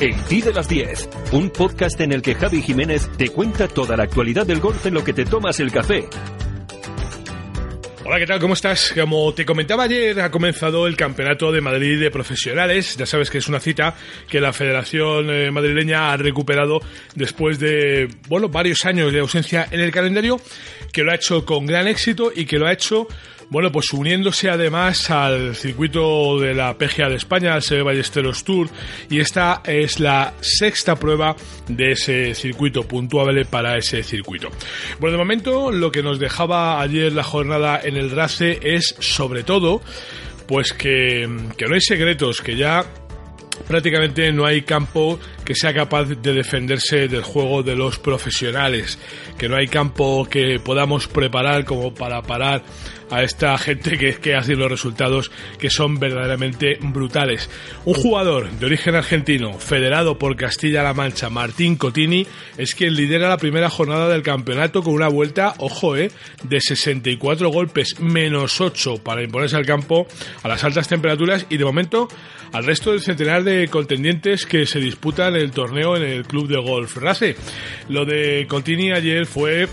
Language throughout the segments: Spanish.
El Ti de las 10, un podcast en el que Javi Jiménez te cuenta toda la actualidad del golf en lo que te tomas el café. Hola, ¿qué tal? ¿Cómo estás? Como te comentaba ayer, ha comenzado el Campeonato de Madrid de Profesionales. Ya sabes que es una cita que la Federación eh, Madrileña ha recuperado después de, bueno, varios años de ausencia en el calendario, que lo ha hecho con gran éxito y que lo ha hecho bueno, pues uniéndose además al circuito de la PGA de España, al Seve Ballesteros Tour, y esta es la sexta prueba de ese circuito puntuable para ese circuito. Bueno, de momento lo que nos dejaba ayer la jornada en el RACE es sobre todo pues que, que no hay secretos, que ya prácticamente no hay campo que sea capaz de defenderse del juego de los profesionales, que no hay campo que podamos preparar como para parar a esta gente que, que hace los resultados que son verdaderamente brutales. Un jugador de origen argentino, federado por Castilla-La Mancha, Martín Cotini, es quien lidera la primera jornada del campeonato con una vuelta, ojo, eh, de 64 golpes menos 8 para imponerse al campo a las altas temperaturas y de momento al resto del centenar de contendientes que se disputan el torneo en el club de golf Rase. Lo de Cotini ayer fue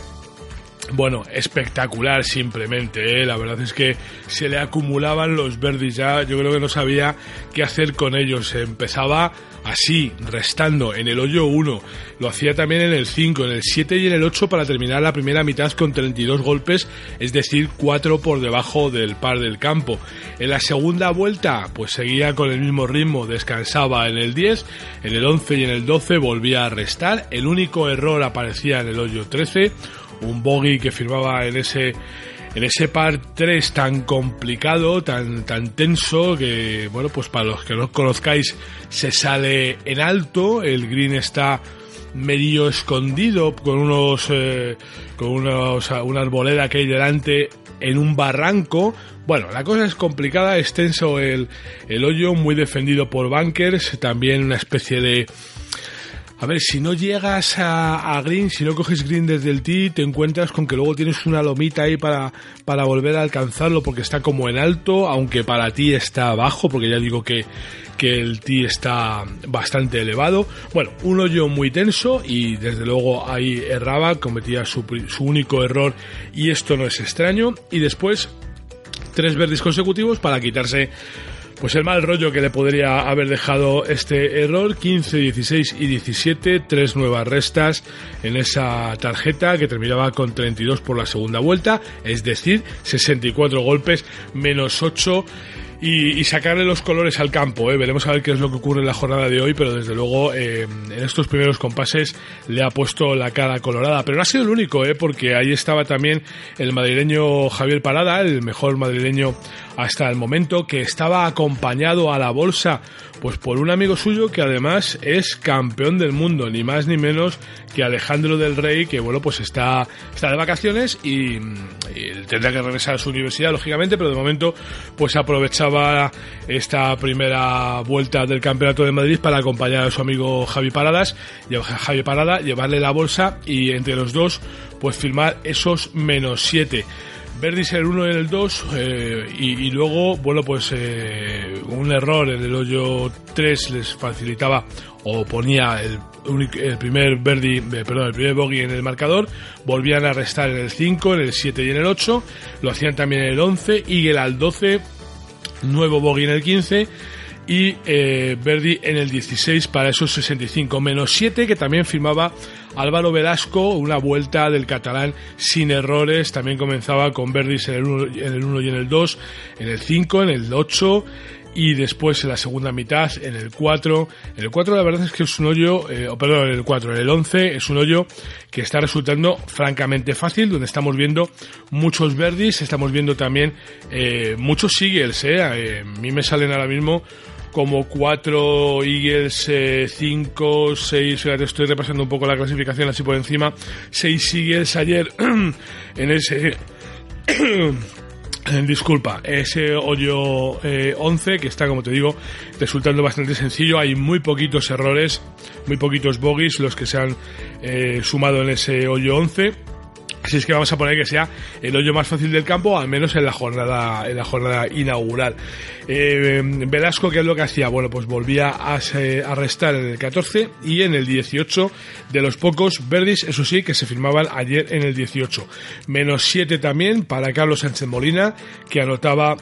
bueno, espectacular simplemente, ¿eh? la verdad es que se le acumulaban los verdes ya, yo creo que no sabía qué hacer con ellos, empezaba así, restando en el hoyo 1, lo hacía también en el 5, en el 7 y en el 8 para terminar la primera mitad con 32 golpes, es decir, 4 por debajo del par del campo. En la segunda vuelta, pues seguía con el mismo ritmo, descansaba en el 10, en el 11 y en el 12 volvía a restar, el único error aparecía en el hoyo 13, un bogey que firmaba en ese en ese par 3 tan complicado, tan, tan tenso, que, bueno, pues para los que no conozcáis, se sale en alto, el green está medio escondido con unos, eh, con unos, una arboleda que hay delante en un barranco. Bueno, la cosa es complicada, extenso el, el hoyo, muy defendido por bunkers, también una especie de a ver, si no llegas a, green, si no coges green desde el tee, te encuentras con que luego tienes una lomita ahí para, para volver a alcanzarlo porque está como en alto, aunque para ti está bajo, porque ya digo que, que el tee está bastante elevado. Bueno, un hoyo muy tenso y desde luego ahí erraba, cometía su, su único error y esto no es extraño. Y después tres verdes consecutivos para quitarse pues el mal rollo que le podría haber dejado este error, 15, 16 y 17, tres nuevas restas en esa tarjeta que terminaba con 32 por la segunda vuelta, es decir, 64 golpes menos 8 y, sacarle los colores al campo. ¿eh? Veremos a ver qué es lo que ocurre en la jornada de hoy, pero desde luego eh, en estos primeros compases le ha puesto la cara colorada. Pero no ha sido el único, ¿eh? porque ahí estaba también el madrileño Javier Parada, el mejor madrileño hasta el momento, que estaba acompañado a la bolsa pues por un amigo suyo que además es campeón del mundo, ni más ni menos que Alejandro del Rey, que bueno, pues está, está de vacaciones y, tendrá que regresar a su universidad, lógicamente, pero de momento pues aprovechaba esta primera vuelta del Campeonato de Madrid para acompañar a su amigo Javi Paradas, Javi Parada, llevarle la bolsa y entre los dos pues firmar esos menos siete. Verdis el 1 en el 2 eh, y, luego, bueno, pues eh, un error en el hoyo 3 les facilitaba o ponía el, el primer Verdi, eh, perdón, el primer bogey en el marcador, volvían a restar en el 5, en el 7 y en el 8, lo hacían también en el 11, Eagle al 12, nuevo bogey en el 15 y eh, Verdi en el 16 para esos 65 menos 7 que también firmaba Álvaro Velasco una vuelta del catalán sin errores también comenzaba con Verdi en el 1, en el 1 y en el 2 en el 5 en el 8 y después en la segunda mitad, en el 4. En el 4 la verdad es que es un hoyo, eh, perdón, en el 4, en el 11 es un hoyo que está resultando francamente fácil, donde estamos viendo muchos verdis, estamos viendo también eh, muchos singles, eh. a mí me salen ahora mismo como 4 Eagles, 5, 6, fíjate, estoy repasando un poco la clasificación así por encima, 6 Eagles ayer en ese... Disculpa, ese hoyo 11 que está, como te digo, resultando bastante sencillo. Hay muy poquitos errores, muy poquitos bogies los que se han sumado en ese hoyo 11 Así es que vamos a poner que sea el hoyo más fácil del campo, al menos en la jornada, en la jornada inaugural. Eh, Velasco, ¿qué es lo que hacía? Bueno, pues volvía a, restar en el 14 y en el 18 de los pocos verdis, eso sí, que se firmaban ayer en el 18. Menos 7 también para Carlos Sánchez Molina, que anotaba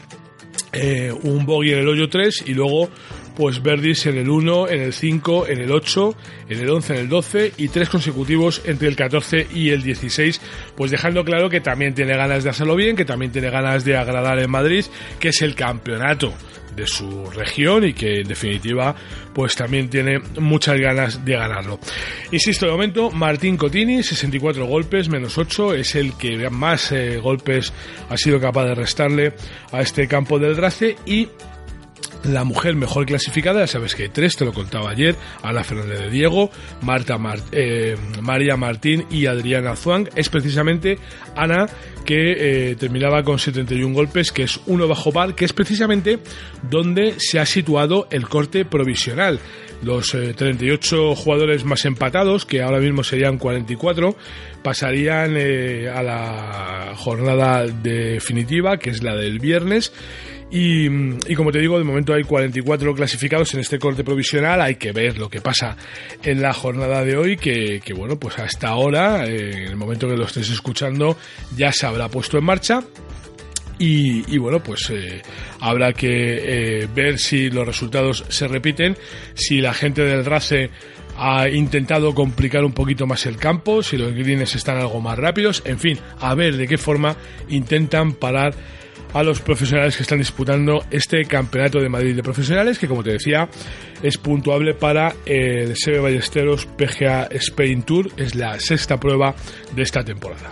eh, un bogey en el hoyo 3 y luego pues Verdis en el 1, en el 5, en el 8, en el 11, en el 12 y tres consecutivos entre el 14 y el 16, pues dejando claro que también tiene ganas de hacerlo bien, que también tiene ganas de agradar en Madrid, que es el campeonato de su región y que en definitiva pues también tiene muchas ganas de ganarlo. Insisto, de momento Martín Cotini, 64 golpes, menos 8, es el que más eh, golpes ha sido capaz de restarle a este campo del Drace y la mujer mejor clasificada, ya sabes que hay tres, te lo contaba ayer, Ana Fernández de Diego, Marta eh, María Martín y Adriana Zuang, es precisamente Ana que eh, terminaba con 71 golpes, que es uno bajo par, que es precisamente donde se ha situado el corte provisional. Los 38 eh, jugadores más empatados, que ahora mismo serían 44, pasarían a la jornada definitiva, que es la del viernes, y, como te digo, de momento hay 44 clasificados en este corte provisional. Hay que ver lo que pasa en la jornada de hoy, que, bueno, pues hasta ahora, eh, en el momento que lo estés escuchando, ya se habrá puesto en marcha. Y, bueno, pues eh, habrá que eh, ver si los resultados se repiten, si la gente del RACE ha intentado complicar un poquito más el campo, si los greens están algo más rápidos, en fin, a ver de qué forma intentan parar a los profesionales que están disputando este Campeonato de Madrid de Profesionales, que como te decía, es puntuable para el Sebe Ballesteros PGA Spain Tour, es la sexta prueba de esta temporada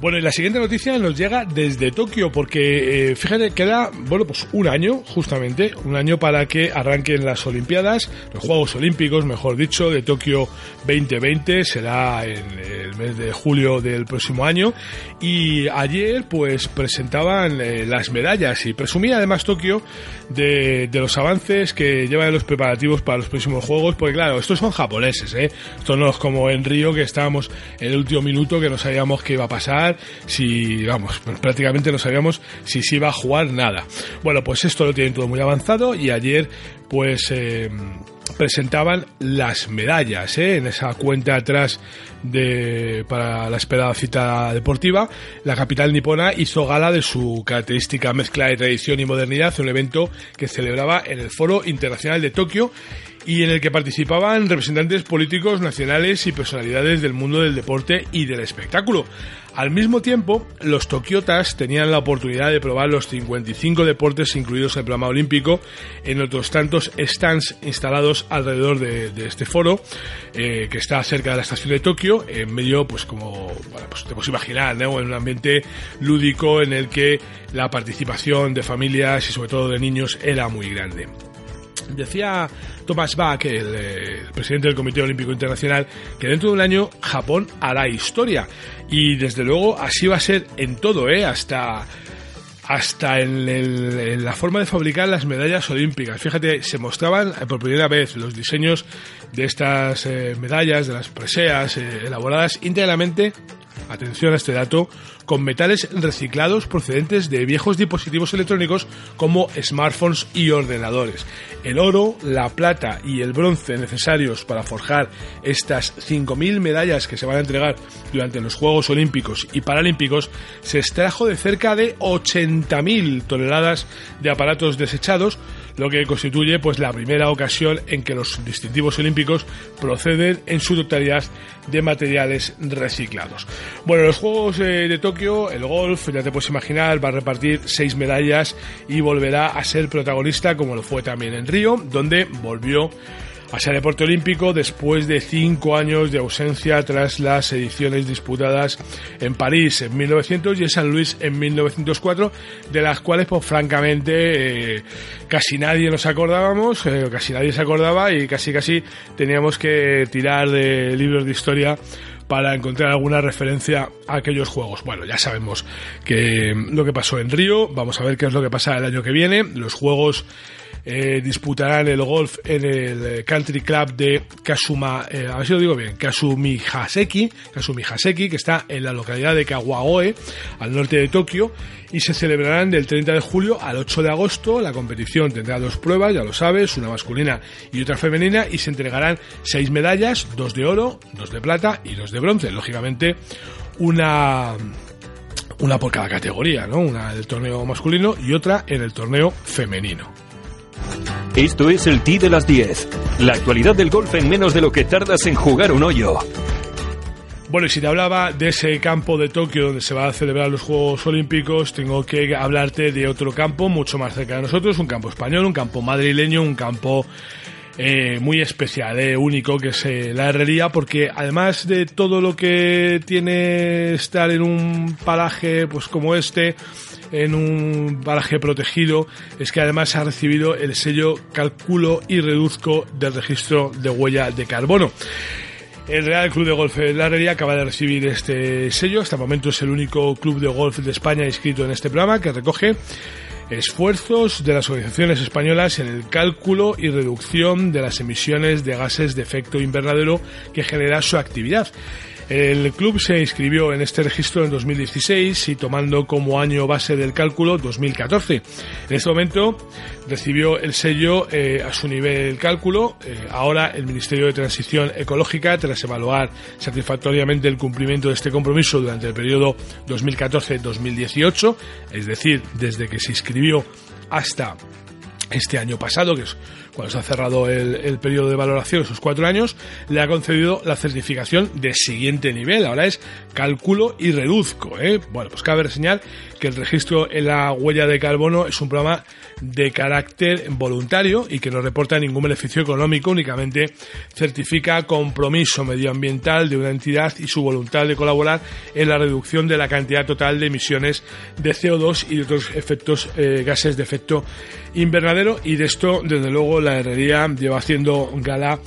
Bueno, y la siguiente noticia nos llega desde Tokio, porque eh, fíjate, queda, bueno, pues un año, justamente, un año para que arranquen las Olimpiadas, los Juegos Olímpicos, mejor dicho, de Tokio 2020, será en el mes de julio del próximo año, y ayer, pues, presentaban eh, las medallas, y presumía además Tokio de, de los avances que llevan los preparativos para los próximos Juegos, porque claro, estos son japoneses, ¿eh? Esto no es como en Río, que estábamos en el último minuto, que no sabíamos qué iba a pasar, si, vamos, pues prácticamente no sabíamos si se iba a jugar nada. Bueno, pues esto lo tienen todo muy avanzado y ayer pues eh, presentaban las medallas ¿eh? en esa cuenta atrás de, para la esperada cita deportiva. La capital nipona hizo gala de su característica mezcla de tradición y modernidad, un evento que celebraba en el Foro Internacional de Tokio y en el que participaban representantes políticos nacionales y personalidades del mundo del deporte y del espectáculo. Al mismo tiempo, los tokiotas tenían la oportunidad de probar los 55 deportes incluidos en el programa olímpico en otros tantos stands instalados alrededor de, este foro, eh, que está cerca de la estación de Tokio, en medio, pues como pues te puedes imaginar, ¿no? en un ambiente lúdico en el que la participación de familias y sobre todo de niños era muy grande. Decía Thomas Bach, el, el, presidente del Comité Olímpico Internacional, que dentro de un año Japón hará historia. Y desde luego así va a ser en todo, ¿eh? hasta, hasta en, la forma de fabricar las medallas olímpicas. Fíjate, se mostraban por primera vez los diseños de estas eh, medallas, de las preseas, eh, elaboradas íntegramente, atención a este dato, con metales reciclados procedentes de viejos dispositivos electrónicos como smartphones y ordenadores. El oro, la plata y el bronce necesarios para forjar estas 5.000 medallas que se van a entregar durante los Juegos Olímpicos y Paralímpicos se extrajo de cerca de 80.000 toneladas de aparatos desechados, lo que constituye pues la primera ocasión en que los distintivos olímpicos proceden en su totalidad de materiales reciclados. Bueno, los Juegos eh, de Tokio, el golf, ya te puedes imaginar, va a repartir seis medallas y volverá a ser protagonista como lo fue también en Río, donde volvió a ser deporte olímpico después de cinco años de ausencia tras las ediciones disputadas en París en 1900 y en San Luis en 1904, de las cuales, pues francamente, eh, casi nadie nos acordábamos, eh, casi nadie se acordaba y casi casi teníamos que tirar de libros de historia para encontrar alguna referencia a aquellos juegos. Bueno, ya sabemos que lo que pasó en Río, vamos a ver qué es lo que pasa el año que viene. Los juegos eh, disputarán el golf en el Country Club de Kasuma, a ver si lo digo bien, Kasumi Haseki, Kasumi Haseki, que está en la localidad de Kawagoe, al norte de Tokio, y se celebrarán del 30 de julio al 8 de agosto. La competición tendrá dos pruebas, ya lo sabes, una masculina y otra femenina, y se entregarán seis medallas, dos de oro, dos de plata y dos de bronce. Lógicamente, una una por cada categoría, ¿no? Una del torneo masculino y otra en el torneo femenino. Esto es el T de las 10. La actualidad del golf en menos de lo que tardas en jugar un hoyo. Bueno, y si te hablaba de ese campo de Tokio donde se va a celebrar los Juegos Olímpicos, tengo que hablarte de otro campo mucho más cerca de nosotros, un campo español, un campo madrileño, un campo eh, muy especial, eh, único, que es eh, la herrería, porque además de todo lo que tiene estar en un paraje pues como este, en un paraje protegido, es que además ha recibido el sello Calculo y Reduzco del registro de huella de carbono. El Real Club de Golf de la Herrería acaba de recibir este sello. Hasta el momento es el único club de golf de España inscrito en este programa que recoge esfuerzos de las organizaciones españolas en el cálculo y reducción de las emisiones de gases de efecto invernadero que genera su actividad. El club se inscribió en este registro en 2016 y tomando como año base del cálculo 2014. En este momento recibió el sello eh, a su nivel cálculo. Eh, ahora el Ministerio de Transición Ecológica, tras evaluar satisfactoriamente el cumplimiento de este compromiso durante el periodo 2014-2018, es decir, desde que se inscribió hasta este año pasado, que es cuando se ha cerrado el, periodo de valoración, esos cuatro años, le ha concedido la certificación de siguiente nivel. Ahora es cálculo y reduzco. ¿eh? Bueno, pues cabe reseñar que el registro en la huella de carbono es un programa de carácter voluntario y que no reporta ningún beneficio económico, únicamente certifica compromiso medioambiental de una entidad y su voluntad de colaborar en la reducción de la cantidad total de emisiones de CO2 y de otros efectos eh, gases de efecto invernadero y de esto, desde luego, la herrería lleva haciendo gala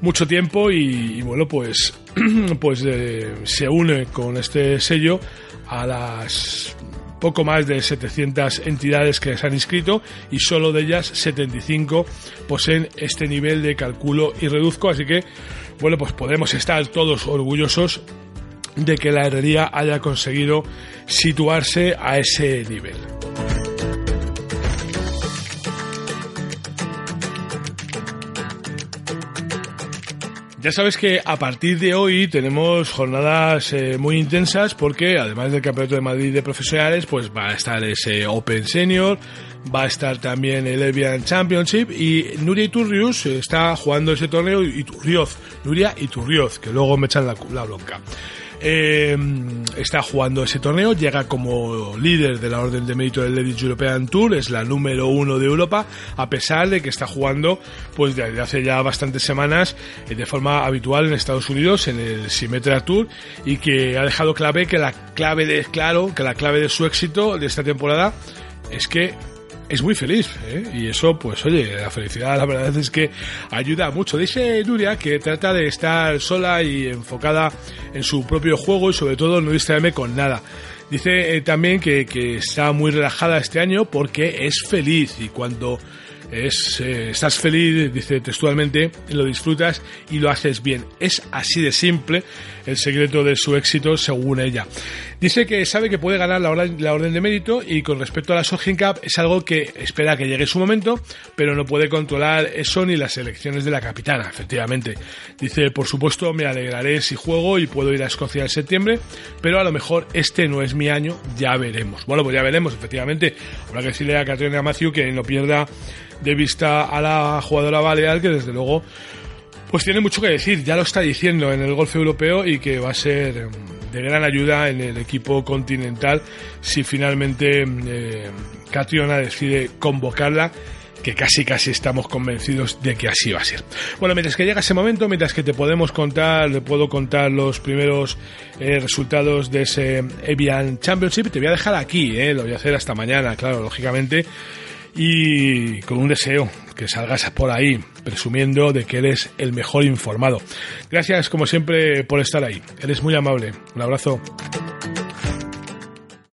mucho tiempo y, bueno, pues, pues eh, se une con este sello a las poco más de 700 entidades que se han inscrito y solo de ellas 75 poseen este nivel de cálculo y reduzco, así que bueno, pues podemos estar todos orgullosos de que la herrería haya conseguido situarse a ese nivel. Ya sabes que a partir de hoy tenemos jornadas eh, muy intensas porque además del Campeonato de Madrid de profesionales, pues va a estar ese Open Senior, va a estar también el Evian Championship y Nuria Iturrius está jugando ese torneo Iturrioz, Nuria Iturrioz, que luego me echan la, la bronca. Eh, está jugando ese torneo, llega como líder de la Orden de Mérito del Ladies European Tour, es la número uno de Europa, a pesar de que está jugando pues desde hace ya bastantes semanas eh, de forma habitual en Estados Unidos en el Symmetra Tour y que ha dejado clave que la clave de claro que la clave de su éxito de esta temporada es que es muy feliz. ¿eh? Y eso, pues oye, la felicidad la verdad es que ayuda mucho. Dice Nuria que trata de estar sola y enfocada en su propio juego y sobre todo no distraerme con nada. Dice eh, también que, que está muy relajada este año porque es feliz y cuando es, eh, estás feliz, dice textualmente, lo disfrutas y lo haces bien. Es así de simple el secreto de su éxito según ella. Dice que sabe que puede ganar la orden, la orden de mérito y con respecto a la Solheim Cup es algo que espera que llegue su momento, pero no puede controlar eso ni las elecciones de la capitana, efectivamente. Dice, por supuesto, me alegraré si juego y puedo ir a Escocia en septiembre, pero a lo mejor este no es mi año, ya veremos. Bueno, pues ya veremos, efectivamente. Habrá que decirle a Catriona Matthew que no pierda de vista a la jugadora balear, que desde luego pues tiene mucho que decir, ya lo está diciendo en el golf europeo y que va a ser de gran ayuda en el equipo continental si finalmente eh, Catriona decide convocarla que casi casi estamos convencidos de que así va a ser. Bueno, mientras que llega ese momento, mientras que te podemos contar, le puedo contar los primeros eh, resultados de ese Evian Championship, te voy a dejar aquí, eh, lo voy a hacer hasta mañana, claro, lógicamente, y con un deseo que salgas por ahí presumiendo de que eres el mejor informado. Gracias como siempre por estar ahí. Eres muy amable. Un abrazo.